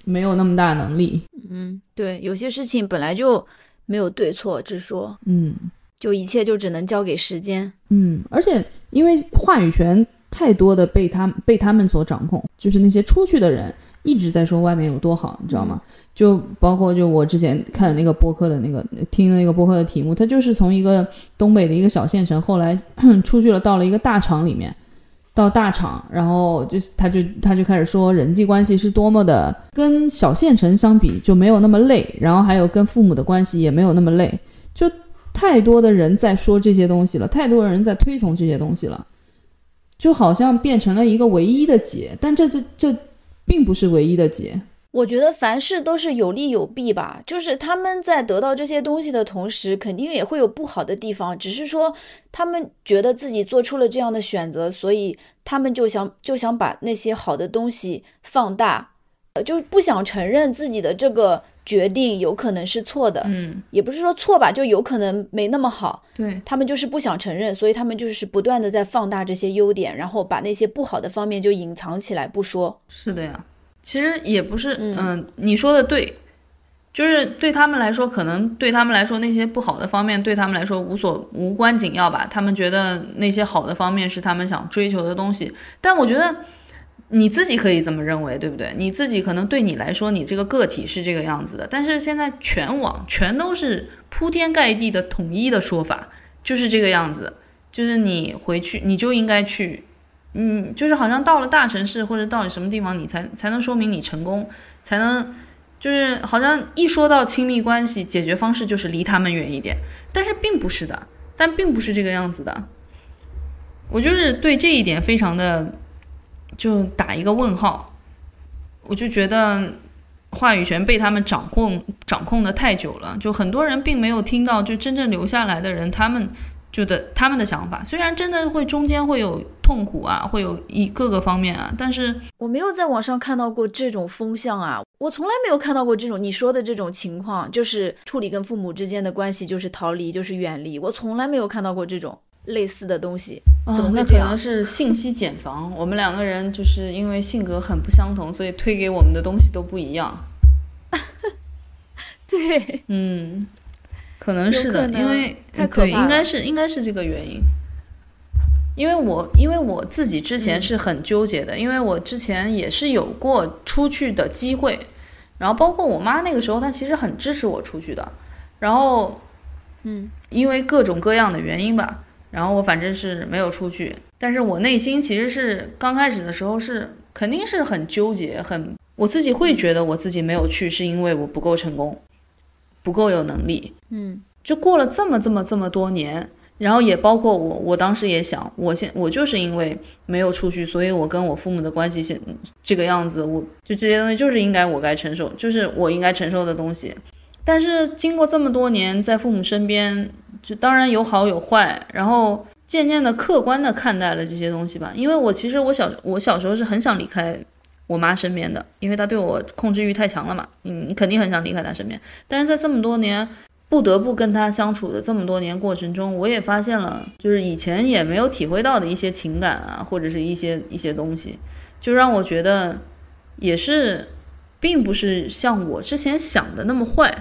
没有那么大能力。嗯，对，有些事情本来就没有对错之说，嗯，就一切就只能交给时间。嗯，而且因为话语权。太多的被他被他们所掌控，就是那些出去的人一直在说外面有多好，你知道吗？就包括就我之前看的那个播客的那个听的那个播客的题目，他就是从一个东北的一个小县城，后来 (clears throat) 出去了，到了一个大厂里面，到大厂，然后就是他就他就开始说人际关系是多么的跟小县城相比就没有那么累，然后还有跟父母的关系也没有那么累，就太多的人在说这些东西了，太多的人在推崇这些东西了。就好像变成了一个唯一的解，但这这这并不是唯一的解。我觉得凡事都是有利有弊吧，就是他们在得到这些东西的同时，肯定也会有不好的地方。只是说他们觉得自己做出了这样的选择，所以他们就想就想把那些好的东西放大，呃，就不想承认自己的这个。决定有可能是错的，嗯，也不是说错吧，就有可能没那么好。对他们就是不想承认，所以他们就是不断的在放大这些优点，然后把那些不好的方面就隐藏起来不说。是的呀，其实也不是，嗯，你说的对，就是对他们来说，可能对他们来说那些不好的方面对他们来说无所无关紧要吧，他们觉得那些好的方面是他们想追求的东西，但我觉得。你自己可以这么认为，对不对？你自己可能对你来说，你这个个体是这个样子的。但是现在全网全都是铺天盖地的统一的说法，就是这个样子。就是你回去，你就应该去，嗯，就是好像到了大城市或者到了什么地方，你才才能说明你成功，才能就是好像一说到亲密关系，解决方式就是离他们远一点。但是并不是的，但并不是这个样子的。我就是对这一点非常的。就打一个问号，我就觉得话语权被他们掌控掌控的太久了，就很多人并没有听到，就真正留下来的人，他们就的他们的想法，虽然真的会中间会有痛苦啊，会有一各个方面啊，但是我没有在网上看到过这种风向啊，我从来没有看到过这种你说的这种情况，就是处理跟父母之间的关系就是逃离，就是远离，我从来没有看到过这种。类似的东西，怎么那可能是信息茧房。我们两个人就是因为性格很不相同，所以推给我们的东西都不一样。(laughs) 对，嗯，可能是的，因为对，应该是应该是这个原因。因为我因为我自己之前是很纠结的，因为我之前也是有过出去的机会，然后包括我妈那个时候，她其实很支持我出去的。然后，嗯，因为各种各样的原因吧。然后我反正是没有出去，但是我内心其实是刚开始的时候是肯定是很纠结，很我自己会觉得我自己没有去是因为我不够成功，不够有能力。嗯，就过了这么这么这么多年，然后也包括我，我当时也想，我现我就是因为没有出去，所以我跟我父母的关系现这个样子，我就这些东西就是应该我该承受，就是我应该承受的东西。但是经过这么多年在父母身边。就当然有好有坏，然后渐渐的客观的看待了这些东西吧。因为我其实我小我小时候是很想离开我妈身边的，因为她对我控制欲太强了嘛。你肯定很想离开她身边。但是在这么多年不得不跟她相处的这么多年过程中，我也发现了，就是以前也没有体会到的一些情感啊，或者是一些一些东西，就让我觉得也是，并不是像我之前想的那么坏。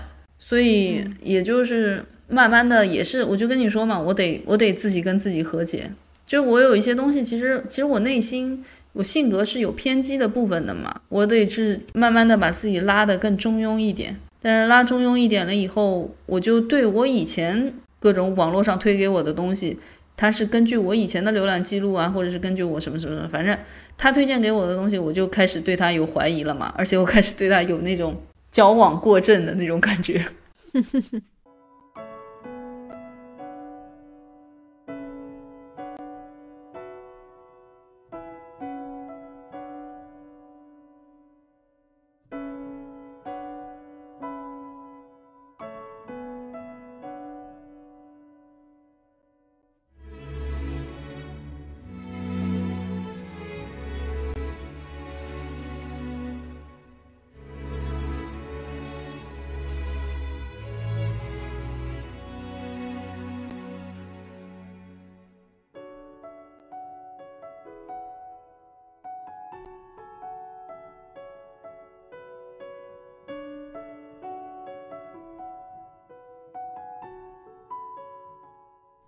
所以也就是。慢慢的也是，我就跟你说嘛，我得我得自己跟自己和解。就我有一些东西，其实其实我内心我性格是有偏激的部分的嘛，我得是慢慢的把自己拉得更中庸一点。但是拉中庸一点了以后，我就对我以前各种网络上推给我的东西，它是根据我以前的浏览记录啊，或者是根据我什么什么，反正他推荐给我的东西，我就开始对他有怀疑了嘛，而且我开始对他有那种矫枉过正的那种感觉。(laughs)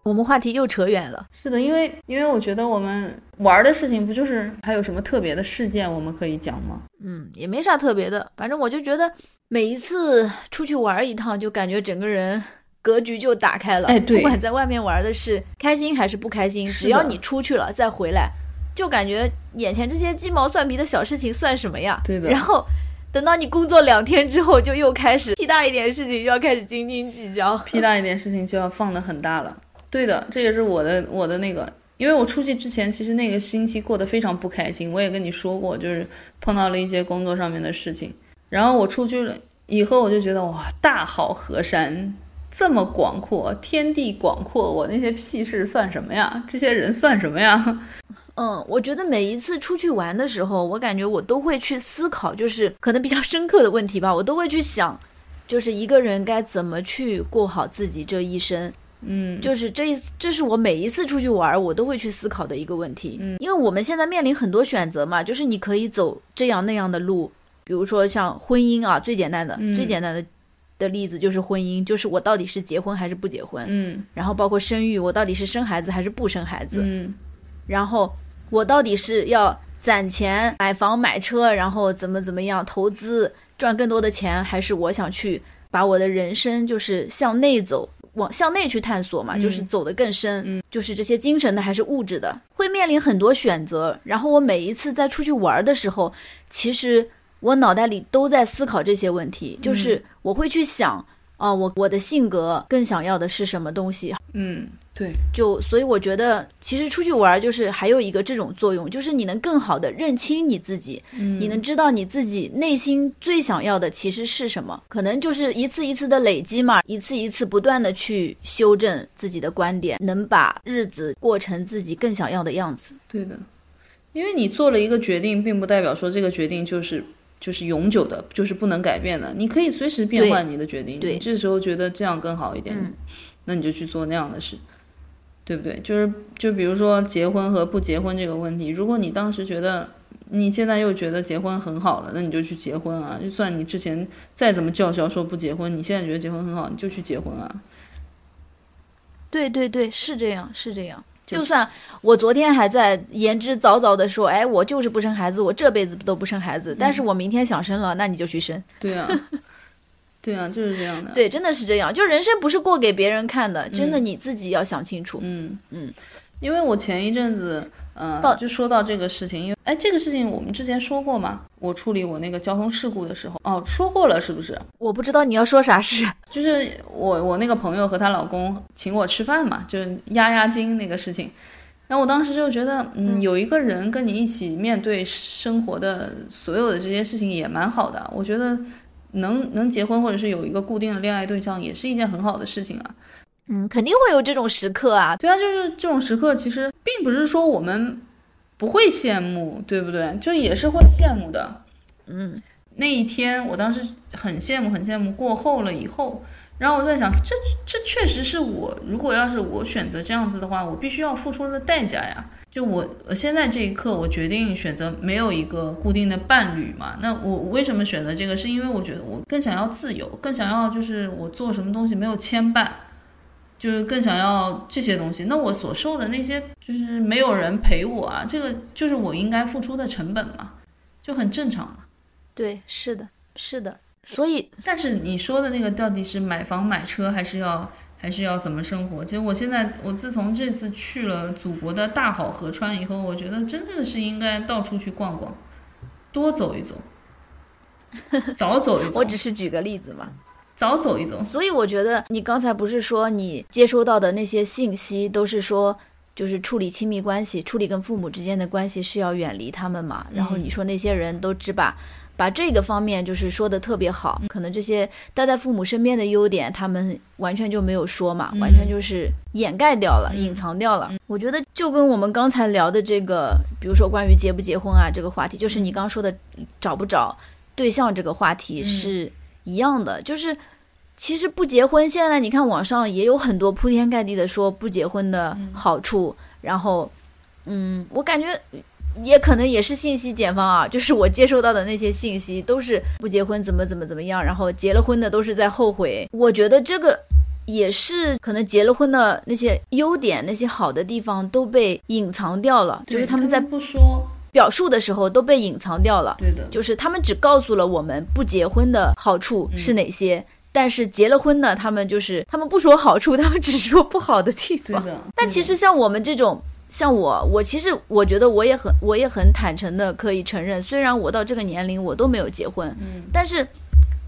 我们话题又扯远了。是的，因为因为我觉得我们玩的事情不就是还有什么特别的事件我们可以讲吗？嗯，也没啥特别的，反正我就觉得每一次出去玩一趟，就感觉整个人格局就打开了。哎，对，不管在外面玩的是开心还是不开心，只要你出去了再回来，就感觉眼前这些鸡毛蒜皮的小事情算什么呀？对的。然后。等到你工作两天之后，就又开始屁大一点事情就要开始斤斤计较，屁大一点事情就要放的很大了。对的，这也是我的我的那个，因为我出去之前，其实那个星期过得非常不开心。我也跟你说过，就是碰到了一些工作上面的事情。然后我出去了以后，我就觉得哇，大好河山这么广阔，天地广阔，我那些屁事算什么呀？这些人算什么呀？(laughs) 嗯，我觉得每一次出去玩的时候，我感觉我都会去思考，就是可能比较深刻的问题吧，我都会去想，就是一个人该怎么去过好自己这一生。嗯，就是这一，这是我每一次出去玩，我都会去思考的一个问题。嗯，因为我们现在面临很多选择嘛，就是你可以走这样那样的路，比如说像婚姻啊，最简单的、最简单的的例子就是婚姻，就是我到底是结婚还是不结婚。嗯，然后包括生育，我到底是生孩子还是不生孩子。嗯，然后。我到底是要攒钱买房买车，然后怎么怎么样投资赚更多的钱，还是我想去把我的人生就是向内走，往向内去探索嘛，就是走得更深，就是这些精神的还是物质的，会面临很多选择。然后我每一次在出去玩的时候，其实我脑袋里都在思考这些问题，就是我会去想，啊，我我的性格更想要的是什么东西？嗯。对，就所以我觉得，其实出去玩就是还有一个这种作用，就是你能更好的认清你自己，嗯，你能知道你自己内心最想要的其实是什么，可能就是一次一次的累积嘛，一次一次不断的去修正自己的观点，能把日子过成自己更想要的样子。对的，因为你做了一个决定，并不代表说这个决定就是就是永久的，就是不能改变的，你可以随时变换你的决定。对，这时候觉得这样更好一点，那你就去做那样的事。对不对？就是就比如说结婚和不结婚这个问题，如果你当时觉得你现在又觉得结婚很好了，那你就去结婚啊！就算你之前再怎么叫嚣说不结婚，你现在觉得结婚很好，你就去结婚啊！对对对，是这样是这样。就算我昨天还在言之凿凿的说，哎，我就是不生孩子，我这辈子都不生孩子，但是我明天想生了，那你就去生。对啊。(laughs) 对啊，就是这样的。对，真的是这样。就人生不是过给别人看的，真的你自己要想清楚。嗯嗯，因为我前一阵子，嗯，就说到这个事情，因为哎，这个事情我们之前说过吗？我处理我那个交通事故的时候，哦，说过了是不是？我不知道你要说啥事。(laughs) 就是我我那个朋友和她老公请我吃饭嘛，就是压压惊那个事情。那我当时就觉得，嗯，有一个人跟你一起面对生活的所有的这些事情也蛮好的。我觉得。能能结婚或者是有一个固定的恋爱对象，也是一件很好的事情啊。嗯，肯定会有这种时刻啊。对啊，就是这种时刻，其实并不是说我们不会羡慕，对不对？就也是会羡慕的。嗯，那一天我当时很羡慕，很羡慕。过后了以后，然后我在想，这这确实是我，如果要是我选择这样子的话，我必须要付出的代价呀。就我我现在这一刻，我决定选择没有一个固定的伴侣嘛。那我为什么选择这个？是因为我觉得我更想要自由，更想要就是我做什么东西没有牵绊，就是更想要这些东西。那我所受的那些就是没有人陪我啊，这个就是我应该付出的成本嘛，就很正常嘛。对，是的，是的。所以，但是你说的那个到底是买房买车，还是要？还是要怎么生活？其实我现在，我自从这次去了祖国的大好河川以后，我觉得真正的是应该到处去逛逛，多走一走，早走一走。我只是举个例子嘛，早走一走。所以我觉得你刚才不是说你接收到的那些信息都是说，就是处理亲密关系、处理跟父母之间的关系是要远离他们嘛？然后你说那些人都只把。把这个方面就是说的特别好，可能这些待在父母身边的优点，他们完全就没有说嘛，完全就是掩盖掉了、隐藏掉了。我觉得就跟我们刚才聊的这个，比如说关于结不结婚啊这个话题，就是你刚说的找不找对象这个话题是一样的。就是其实不结婚，现在你看网上也有很多铺天盖地的说不结婚的好处，然后，嗯，我感觉。也可能也是信息茧房啊，(laughs) 就是我接收到的那些信息都是不结婚怎么怎么怎么样，然后结了婚的都是在后悔。我觉得这个也是可能结了婚的那些优点、那些好的地方都被隐藏掉了，就是他们在不说，表述的时候都被隐藏掉了。对的，就是他们只告诉了我们不结婚的好处是哪些，但是结了婚呢，他们就是他们不说好处，他们只说不好的地方。对的。但其实像我们这种，像我，我其实我觉得我也很我也很坦诚的可以承认，虽然我到这个年龄我都没有结婚，嗯但是。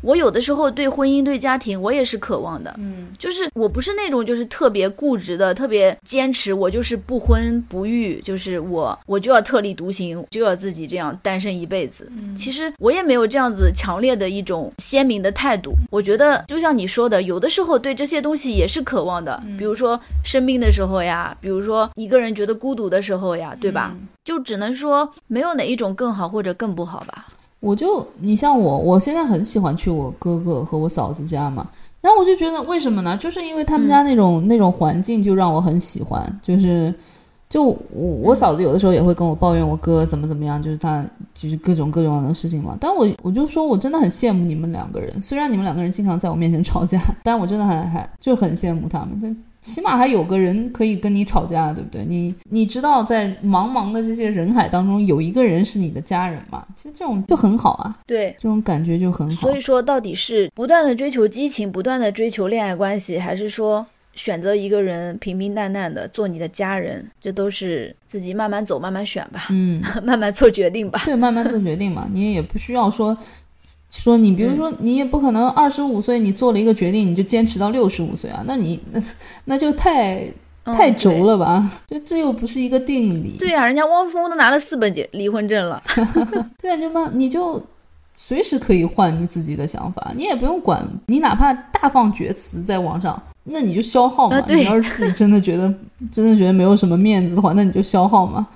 我有的时候对婚姻、对家庭，我也是渴望的。嗯就是我不是那种就是特别固执的、特别坚持，我就是不婚不育，就是我我就要特立独行，就要自己这样单身一辈子。嗯其实我也没有这样子强烈的一种鲜明的态度。我觉得就像你说的，有的时候对这些东西也是渴望的，嗯比如说生病的时候呀，比如说一个人觉得孤独的时候呀，对吧？嗯就只能说没有哪一种更好或者更不好吧。我就你像我，我现在很喜欢去我哥哥和我嫂子家嘛，然后我就觉得为什么呢？就是因为他们家那种、那种环境就让我很喜欢，就是就我我嫂子有的时候也会跟我抱怨我哥怎么怎么样，就是他就是各种各种的事情嘛。但我我就说我真的很羡慕你们两个人，虽然你们两个人经常在我面前吵架，但我真的还还就很羡慕他们。但起码还有个人可以跟你吵架，对不对？你你知道，在茫茫的这些人海当中，有一个人是你的家人嘛？其实这种就很好啊，对，这种感觉就很好所。以说，到底是不断的追求激情，不断的追求恋爱关系，还是说选择一个人平平淡淡的做你的家人？这都是自己慢慢走，慢慢选吧，嗯，(laughs) 慢慢做决定吧。对，慢慢做决定嘛，(laughs) 你也不需要说说你，比如说你也不可能二十五岁你做了一个决定，你就坚持到六十五岁啊，那你那那就太太嗯轴了吧？(laughs) 这这又不是一个定理。对对呀、人家汪峰都拿了四本结离婚证了。对啊，就慢你就随时可以换你自己的想法，你也不用管，你哪怕大放厥词在网上，那你就消耗嘛。啊你要是自己真的觉得真的觉得没有什么面子的话，那你就消耗嘛。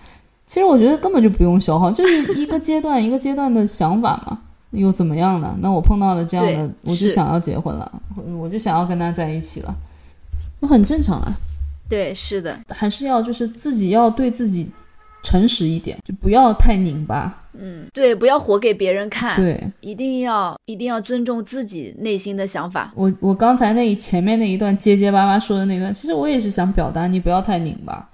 其实我觉得根本就不用消耗，就是一个阶段一个阶段的想法嘛，又怎么样呢？那我碰到了这样的，我就想要结婚了，我我就想要跟他在一起了，就很正常啊。对，是的，还是要就是自己要对自己诚实一点，就不要太拧巴。嗯，对，不要活给别人看，对，一定要一定要尊重自己内心的想法。我我刚才那一前面那一段结结巴巴说的那段，其实我也是想表达，你不要太拧巴，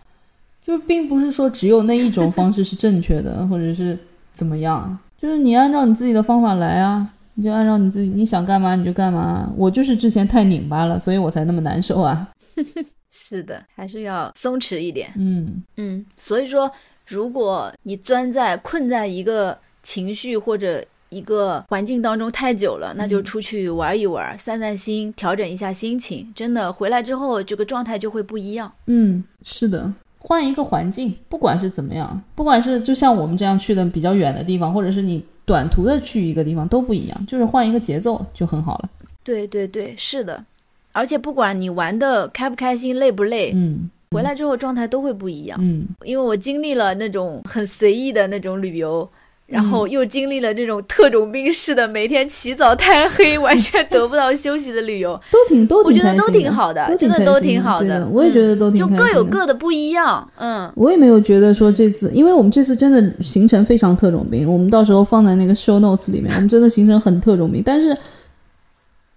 就并不是说只有那一种方式是正确的，(laughs) 或者是怎么样，就是你按照你自己的方法来啊，你就按照你自己你想干嘛你就干嘛。我就是之前太拧巴了，所以我才那么难受啊。(laughs) 是的，还是要松弛一点。嗯，嗯，所以说，如果你钻在困在一个情绪或者一个环境当中太久了，那就出去玩一玩，散散心，调整一下心情。真的回来之后，这个状态就会不一样。嗯，是的，换一个环境，不管是怎么样，不管是就像我们这样去的比较远的地方，或者是你短途的去一个地方都不一样，就是换一个节奏就很好了。对对对，是的。而且不管你玩的开不开心、累不累，嗯回来之后状态都会不一样。嗯，因为我经历了那种很随意的那种旅游，然后又经历了这种特种兵式的每天起早贪黑，(laughs) 完全得不到休息的旅游，(laughs) 都挺都我觉得都挺好的，都真的都挺好的。我也觉得都挺就各有各的不一样。嗯，我也没有觉得说这次，因为我们这次真的行程非常特种兵，我们到时候放在那个 show notes 里面，我们真的行程很特种兵，但是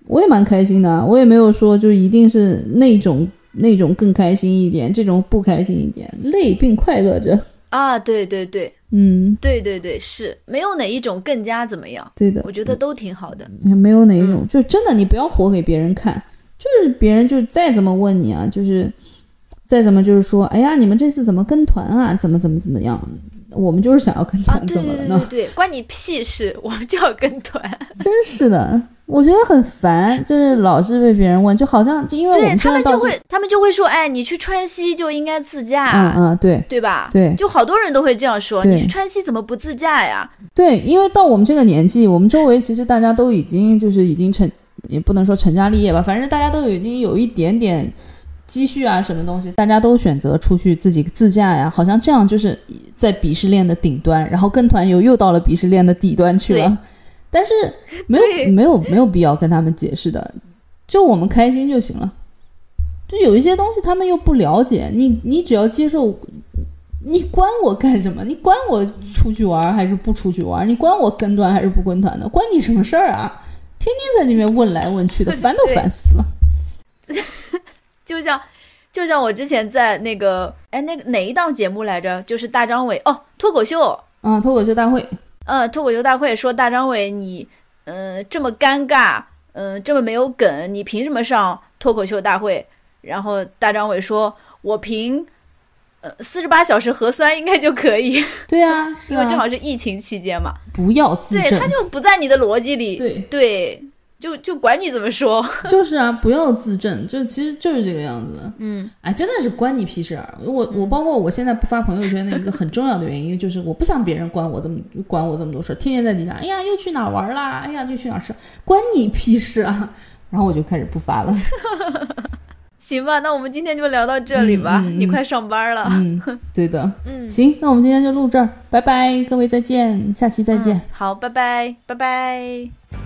我也蛮开心的啊，我也没有说就一定是那种那种更开心一点，这种不开心一点，累并快乐着。啊，对对对嗯，对对对，是没有哪一种更加怎么样，对的，我觉得都挺好的。没有哪一种，就是真的你不要活给别人看，就是别人就再怎么问你啊，就是再怎么就是说，哎呀，你们这次怎么跟团啊？怎么怎么怎么样？我们就是想要跟啊，团，怎么了呢？对对对，关你屁事！我们就要跟团。真是的，我觉得很烦，就是老是被别人问，就好像就因为我对们现在到，他们就会，他们就会说，哎，你去川西就应该自驾。嗯嗯，对对吧？对就好多人都会这样说，你去川西怎么不自驾呀？对，因为到我们这个年纪，我们周围其实大家都已经就是已经成，也不能说成家立业吧，反正大家都已经有一点点积蓄啊，什么东西，大家都选择出去自己自驾呀，好像这样就是在鄙视链的顶端，然后跟团游又到了鄙视链的底端去了对。但是 (laughs) 没有没有没有必要跟他们解释的，就我们开心就行了。就有一些东西他们又不了解，你你只要接受，你管我干什么？你管我出去玩还是不出去玩？你管我跟团还是不跟团的？关你什么事儿啊？天天在那边问来问去的，烦都烦死了。(laughs) 就像就像我之前在那个哎那个哪一档节目来着？就是大张伟哦，脱口秀，嗯，脱口秀大会，呃，脱口秀大会说大张伟你嗯、呃这么尴尬，嗯、这么没有梗，你凭什么上脱口秀大会？然后大张伟说，我凭呃四十八小时核酸应该就可以，对啊，是因为正啊，好是疫情期间嘛。不要自对，他，就不在你的逻辑里，对，对，就就管你怎么说，(laughs) 就是啊，不要自证，就其实就是这个样子。嗯哎，真的是关你屁事儿！我我包括我现在不发朋友圈的一个很重要的原因，(laughs) 就是我不想别人管我这么管我这么多事儿，天天在底下，哎呀又去哪儿玩啦，哎呀又去哪儿吃，关你屁事啊！然后我就开始不发了。(laughs) 行吧，那我们今天就聊到这里吧，你快上班了，嗯，对的，嗯，行，那我们今天就录这儿，拜拜，各位再见，下期再见。嗯好，拜拜，拜拜。